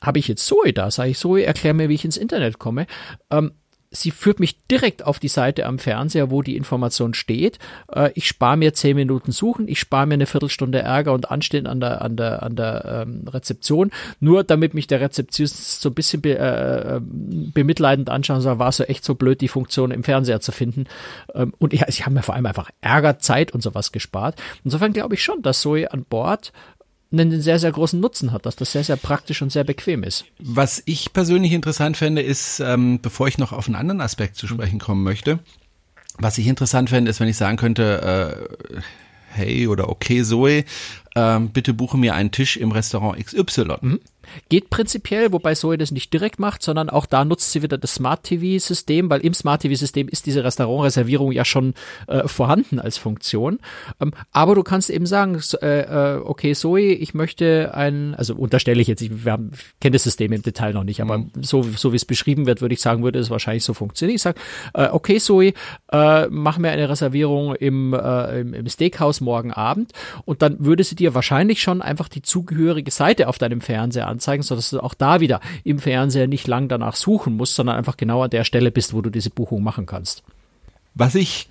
habe ich jetzt Zoe da, sage ich Zoe, erklär mir, wie ich ins Internet komme. Ähm, sie führt mich direkt auf die Seite am Fernseher, wo die Information steht. Äh, ich spare mir zehn Minuten Suchen, ich spare mir eine Viertelstunde Ärger und Anstehen an der, an der, an der ähm, Rezeption, nur damit mich der Rezeptionist so ein bisschen be, äh, ähm, bemitleidend anschauen und sagt, war so echt so blöd, die Funktion im Fernseher zu finden. Ähm, und ja, sie haben mir vor allem einfach Ärger, Zeit und sowas gespart. Insofern glaube ich schon, dass Zoe an Bord einen sehr, sehr großen Nutzen hat, dass das sehr, sehr praktisch und sehr bequem ist. Was ich persönlich interessant fände, ist, ähm, bevor ich noch auf einen anderen Aspekt zu sprechen kommen möchte, was ich interessant fände, ist, wenn ich sagen könnte, äh, hey oder okay Zoe, äh, bitte buche mir einen Tisch im Restaurant XY. Mhm. Geht prinzipiell, wobei Zoe das nicht direkt macht, sondern auch da nutzt sie wieder das Smart TV-System, weil im Smart TV-System ist diese Restaurantreservierung ja schon äh, vorhanden als Funktion. Ähm, aber du kannst eben sagen, äh, äh, okay, Zoe, ich möchte ein, also unterstelle ich jetzt, ich, wir haben, kenne das System im Detail noch nicht, aber mhm. so, so wie es beschrieben wird, würde ich sagen, würde es wahrscheinlich so funktionieren. Ich sage, äh, okay, Zoe, äh, mach mir eine Reservierung im, äh, im, im Steakhouse morgen Abend und dann würde sie dir wahrscheinlich schon einfach die zugehörige Seite auf deinem Fernseher anzeigen, sodass du auch da wieder im Fernseher nicht lang danach suchen musst, sondern einfach genau an der Stelle bist, wo du diese Buchung machen kannst. Was ich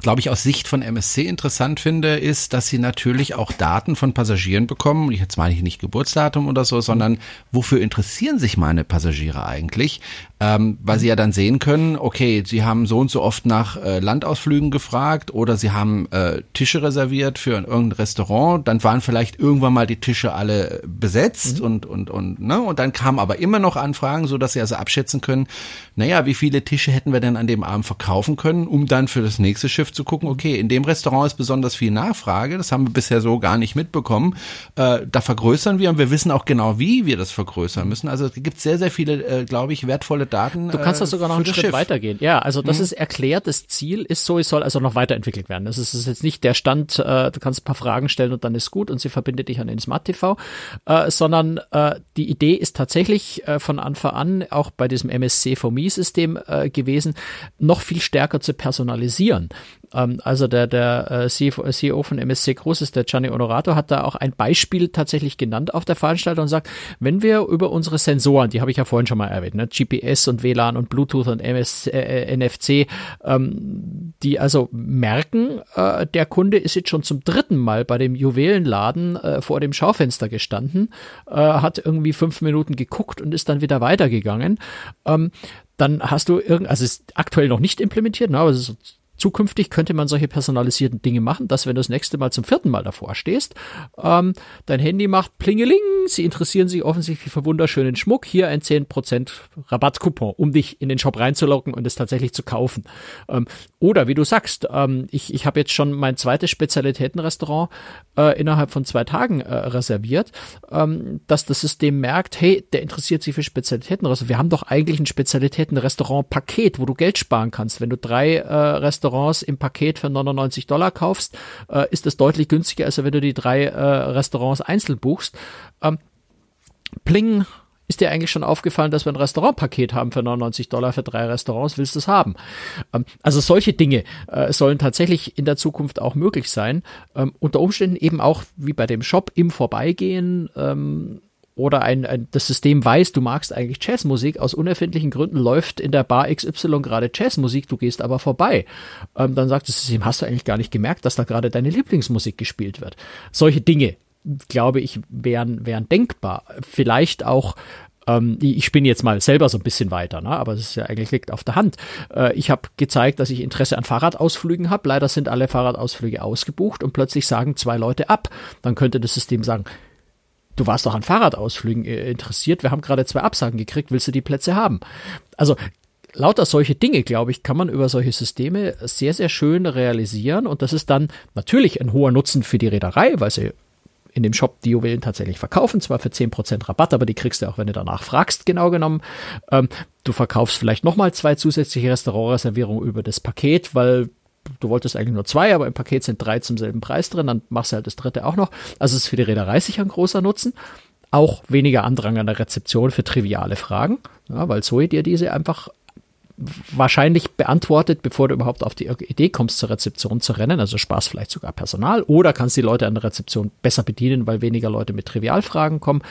glaube ich, aus Sicht von MSC interessant finde, ist, dass sie natürlich auch Daten von Passagieren bekommen. Jetzt meine ich nicht Geburtsdatum oder so, sondern wofür interessieren sich meine Passagiere eigentlich? Ähm, weil sie ja dann sehen können, okay, sie haben so und so oft nach äh, Landausflügen gefragt oder sie haben äh, Tische reserviert für irgendein Restaurant, dann waren vielleicht irgendwann mal die Tische alle besetzt mhm. und und und ne und dann kamen aber immer noch Anfragen, so dass sie also abschätzen können, naja, wie viele Tische hätten wir denn an dem Abend verkaufen können, um dann für das nächste Schiff zu gucken, okay, in dem Restaurant ist besonders viel Nachfrage, das haben wir bisher so gar nicht mitbekommen, äh, da vergrößern wir und wir wissen auch genau, wie wir das vergrößern müssen. Also es gibt sehr, sehr viele, äh, glaube ich, wertvolle Daten. Du kannst das äh, sogar noch einen Schritt Schiff. weitergehen. Ja, also das mhm. ist erklärt, das Ziel ist so, es soll also noch weiterentwickelt werden. Das ist, jetzt nicht der Stand, äh, du kannst ein paar Fragen stellen und dann ist gut und sie verbindet dich an den Smart TV, äh, sondern äh, die Idee ist tatsächlich äh, von Anfang an auch bei diesem MSC for Me System äh, gewesen, noch viel stärker zu personalisieren. Ähm, also der, der äh, CEO von MSC Großes, der Gianni Onorato, hat da auch ein Beispiel tatsächlich genannt auf der Veranstaltung und sagt, wenn wir über unsere Sensoren, die habe ich ja vorhin schon mal erwähnt, ne, GPS und WLAN und Bluetooth und MS, äh, NFC, ähm, die also merken, äh, der Kunde ist jetzt schon zum dritten Mal bei dem Juwelenladen äh, vor dem Schaufenster gestanden, äh, hat irgendwie fünf Minuten geguckt und ist dann wieder weitergegangen. Ähm, dann hast du irgend, also ist aktuell noch nicht implementiert, ne, aber es ist Zukünftig könnte man solche personalisierten Dinge machen, dass wenn du das nächste Mal zum vierten Mal davor stehst, ähm, dein Handy macht Plingeling, sie interessieren sich offensichtlich für wunderschönen Schmuck, hier ein 10% Rabattcoupon, um dich in den Shop reinzulocken und es tatsächlich zu kaufen. Ähm, oder wie du sagst, ähm, ich, ich habe jetzt schon mein zweites Spezialitätenrestaurant äh, innerhalb von zwei Tagen äh, reserviert, ähm, dass das System merkt, hey, der interessiert sich für Spezialitätenrestaurant. Wir haben doch eigentlich ein Spezialitätenrestaurant-Paket, wo du Geld sparen kannst. Wenn du drei äh, Restaurants Restaurants im Paket für 99 Dollar kaufst, äh, ist das deutlich günstiger, als wenn du die drei äh, Restaurants einzeln buchst. Ähm, Pling, ist dir eigentlich schon aufgefallen, dass wir ein Restaurantpaket haben für 99 Dollar für drei Restaurants? Willst du es haben? Ähm, also solche Dinge äh, sollen tatsächlich in der Zukunft auch möglich sein. Ähm, unter Umständen eben auch wie bei dem Shop im Vorbeigehen ähm, oder ein, ein, das System weiß, du magst eigentlich Jazzmusik, aus unerfindlichen Gründen läuft in der Bar XY gerade Jazzmusik, du gehst aber vorbei. Ähm, dann sagt das System, hast du eigentlich gar nicht gemerkt, dass da gerade deine Lieblingsmusik gespielt wird. Solche Dinge, glaube ich, wären, wären denkbar. Vielleicht auch ähm, ich spinne jetzt mal selber so ein bisschen weiter, ne? aber es ist ja eigentlich liegt auf der Hand. Äh, ich habe gezeigt, dass ich Interesse an Fahrradausflügen habe. Leider sind alle Fahrradausflüge ausgebucht und plötzlich sagen zwei Leute ab. Dann könnte das System sagen, du warst doch an Fahrradausflügen äh, interessiert, wir haben gerade zwei Absagen gekriegt, willst du die Plätze haben? Also lauter solche Dinge, glaube ich, kann man über solche Systeme sehr, sehr schön realisieren und das ist dann natürlich ein hoher Nutzen für die Reederei, weil sie in dem Shop die Juwelen tatsächlich verkaufen, zwar für 10% Rabatt, aber die kriegst du auch, wenn du danach fragst, genau genommen. Ähm, du verkaufst vielleicht nochmal zwei zusätzliche Restaurantreservierungen über das Paket, weil du wolltest eigentlich nur zwei, aber im Paket sind drei zum selben Preis drin, dann machst du halt das dritte auch noch. Also es ist für die Reederei sicher ein großer Nutzen. Auch weniger Andrang an der Rezeption für triviale Fragen, ja, weil Zoe dir diese einfach wahrscheinlich beantwortet, bevor du überhaupt auf die Idee kommst, zur Rezeption zu rennen. Also Spaß vielleicht sogar Personal oder kannst die Leute an der Rezeption besser bedienen, weil weniger Leute mit Trivialfragen kommen.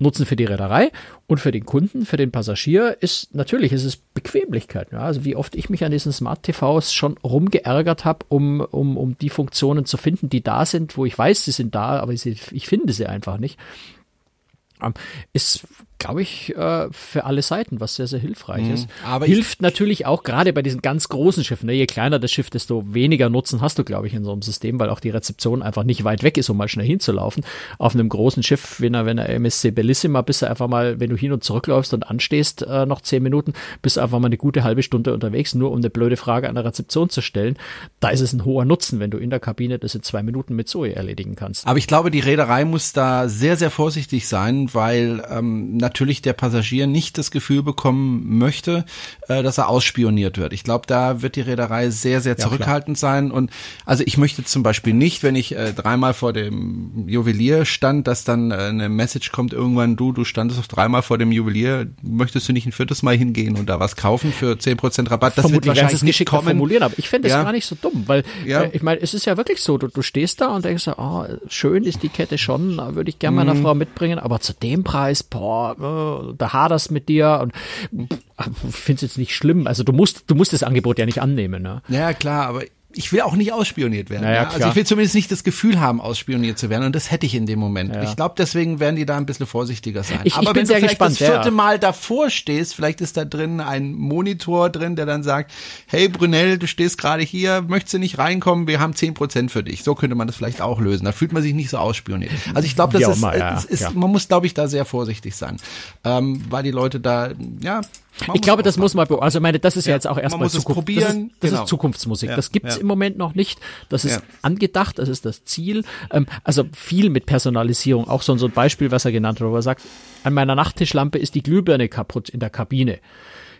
Nutzen für die Reederei und für den Kunden, für den Passagier ist natürlich ist es Bequemlichkeit. Ja? Also wie oft ich mich an diesen Smart TVs schon rumgeärgert habe, um, um, um die Funktionen zu finden, die da sind, wo ich weiß, sie sind da, aber ich, ich finde sie einfach nicht. Ähm, ist glaube ich, äh, für alle Seiten, was sehr, sehr hilfreich mhm. ist. Aber Hilft natürlich auch gerade bei diesen ganz großen Schiffen. Ne? Je kleiner das Schiff, desto weniger Nutzen hast du, glaube ich, in so einem System, weil auch die Rezeption einfach nicht weit weg ist, um mal schnell hinzulaufen. Auf einem großen Schiff, wenn er, wenn er MSC Bellissima, bist du einfach mal, wenn du hin und zurück läufst und anstehst, äh, noch zehn Minuten, bist du einfach mal eine gute halbe Stunde unterwegs, nur um eine blöde Frage an der Rezeption zu stellen. Da ist es ein hoher Nutzen, wenn du in der Kabine das in zwei Minuten mit Zoe erledigen kannst. Aber ich glaube, die Reederei muss da sehr, sehr vorsichtig sein, weil ähm, natürlich der Passagier nicht das Gefühl bekommen möchte, äh, dass er ausspioniert wird. Ich glaube, da wird die Reederei sehr, sehr zurückhaltend ja, sein. Und also ich möchte zum Beispiel nicht, wenn ich äh, dreimal vor dem Juwelier stand, dass dann äh, eine Message kommt irgendwann, du, du standest auf dreimal vor dem Juwelier, möchtest du nicht ein viertes Mal hingehen und da was kaufen für zehn Prozent Rabatt? Das Vermutlich wird wahrscheinlich nicht kommen. formulieren, aber ich finde das ja. gar nicht so dumm, weil ja. äh, ich meine, es ist ja wirklich so, du, du stehst da und denkst, oh, schön ist die Kette schon, würde ich gerne meiner mhm. Frau mitbringen, aber zu dem Preis, boah, äh, da haderst mit dir und finde es jetzt nicht schlimm. Also du musst, du musst das Angebot ja nicht annehmen. Ne? Ja, klar, aber ich will auch nicht ausspioniert werden. Naja, ja? Also ich will zumindest nicht das Gefühl haben, ausspioniert zu werden. Und das hätte ich in dem Moment. Ja. Ich glaube, deswegen werden die da ein bisschen vorsichtiger sein. Ich- ich Aber bin wenn sehr du vielleicht gespannt, das vierte ja. Mal davor stehst, vielleicht ist da drin ein Monitor drin, der dann sagt, hey Brunel, du stehst gerade hier, möchtest du nicht reinkommen? Wir haben zehn Prozent für dich. So könnte man das vielleicht auch lösen. Da fühlt man sich nicht so ausspioniert. Also ich glaube, das ist, ja, es ist ja. man muss, glaube ich, da sehr vorsichtig sein. Ähm, weil die Leute da, ja. Man Ich glaube, das muss man, also ich meine, das ist ja, Ja, jetzt auch erstmal Zukunft. probieren, das ist, das genau. ist Zukunftsmusik. Ja, Das gibt's ja. im Moment noch nicht. Das ist angedacht, das ist das Ziel. Ähm, also viel mit Personalisierung. Auch so, so ein Beispiel, was er genannt hat, wo er sagt, an meiner Nachttischlampe ist die Glühbirne kaputt in der Kabine.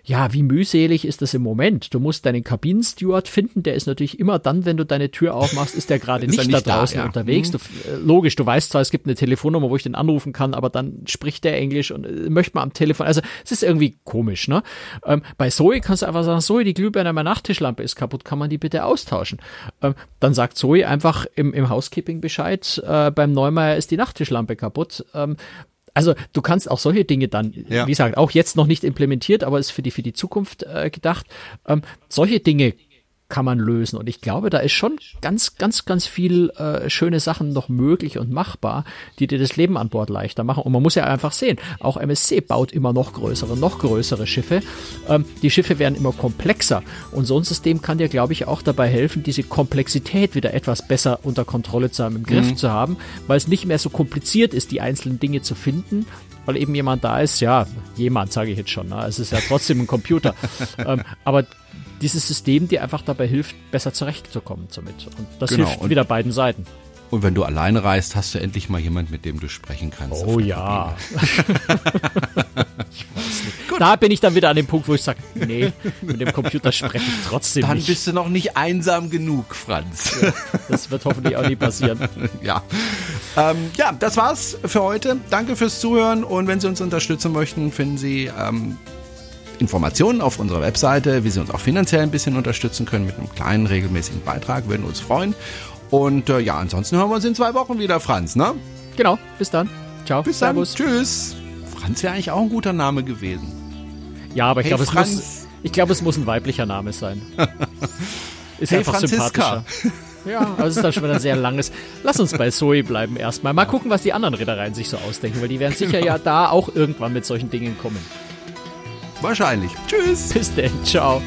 Ja, wie mühselig ist das im Moment? Du musst deinen Kabinensteward finden, der ist natürlich immer dann, wenn du deine Tür aufmachst, ist der gerade nicht, nicht da da, draußen ja. unterwegs. Du, äh, logisch, du weißt zwar, es gibt eine Telefonnummer, wo ich den anrufen kann, aber dann spricht der Englisch und äh, möchte man am Telefon. Also es ist irgendwie komisch, ne? Ähm, bei Zoe kannst du einfach sagen, Zoe, die Glühbirne an meiner Nachttischlampe ist kaputt, kann man die bitte austauschen? Ähm, dann sagt Zoe einfach im, im Housekeeping Bescheid, äh, beim Neumeier ist die Nachttischlampe kaputt. Ähm, also du kannst auch solche Dinge dann, Ja. wie gesagt, auch jetzt noch nicht implementiert, aber ist für die für die Zukunft äh, gedacht. Ähm, solche Dinge kann man lösen und ich glaube, da ist schon ganz ganz ganz viel äh, schöne Sachen noch möglich und machbar, die dir das Leben an Bord leichter machen. Und man muss ja einfach sehen, auch MSC baut immer noch größere, noch größere Schiffe. Ähm, die Schiffe werden immer komplexer und so ein System kann dir, glaube ich, auch dabei helfen, diese Komplexität wieder etwas besser unter Kontrolle zu haben, im Griff zu haben, weil es nicht mehr so kompliziert ist, die einzelnen Dinge zu finden, weil eben jemand da ist, ja, jemand sage ich jetzt schon, ne? es ist ja trotzdem ein Computer, ähm, aber dieses System dir einfach dabei hilft, besser zurechtzukommen damit. Und das Genau, hilft und- wieder beiden Seiten. Und wenn du alleine reist, hast du endlich mal jemand, mit dem du sprechen kannst. Oh ja. ich weiß nicht. Da bin ich dann wieder an dem Punkt, wo ich sage, nee, mit dem Computer spreche ich trotzdem Dann nicht. bist du noch nicht einsam genug, Franz. Das wird hoffentlich auch nie passieren. ja. Ähm, ja, das war's für heute. Danke fürs Zuhören und wenn Sie uns unterstützen möchten, finden Sie ähm, Informationen auf unserer Webseite, wie Sie uns auch finanziell ein bisschen unterstützen können mit einem kleinen regelmäßigen Beitrag, würden uns freuen. Und äh, ja, ansonsten hören wir uns in zwei Wochen wieder, Franz, ne? Genau, bis dann. Ciao. Bis dann. Servus. Tschüss. Franz wäre eigentlich auch ein guter Name gewesen. Ja, aber ich Hey, glaube, es muss, ich glaube, es muss ein weiblicher Name sein. Ist Hey, einfach Franziska. sympathischer. Ja, es ist dann schon wieder ein sehr langes. Lass uns bei Zoe bleiben erstmal. Mal gucken, was die anderen Reedereien sich so ausdenken, weil die werden sicher ja da auch irgendwann mit solchen Dingen kommen. Wahrscheinlich. Tschüss. Bis denn, ciao.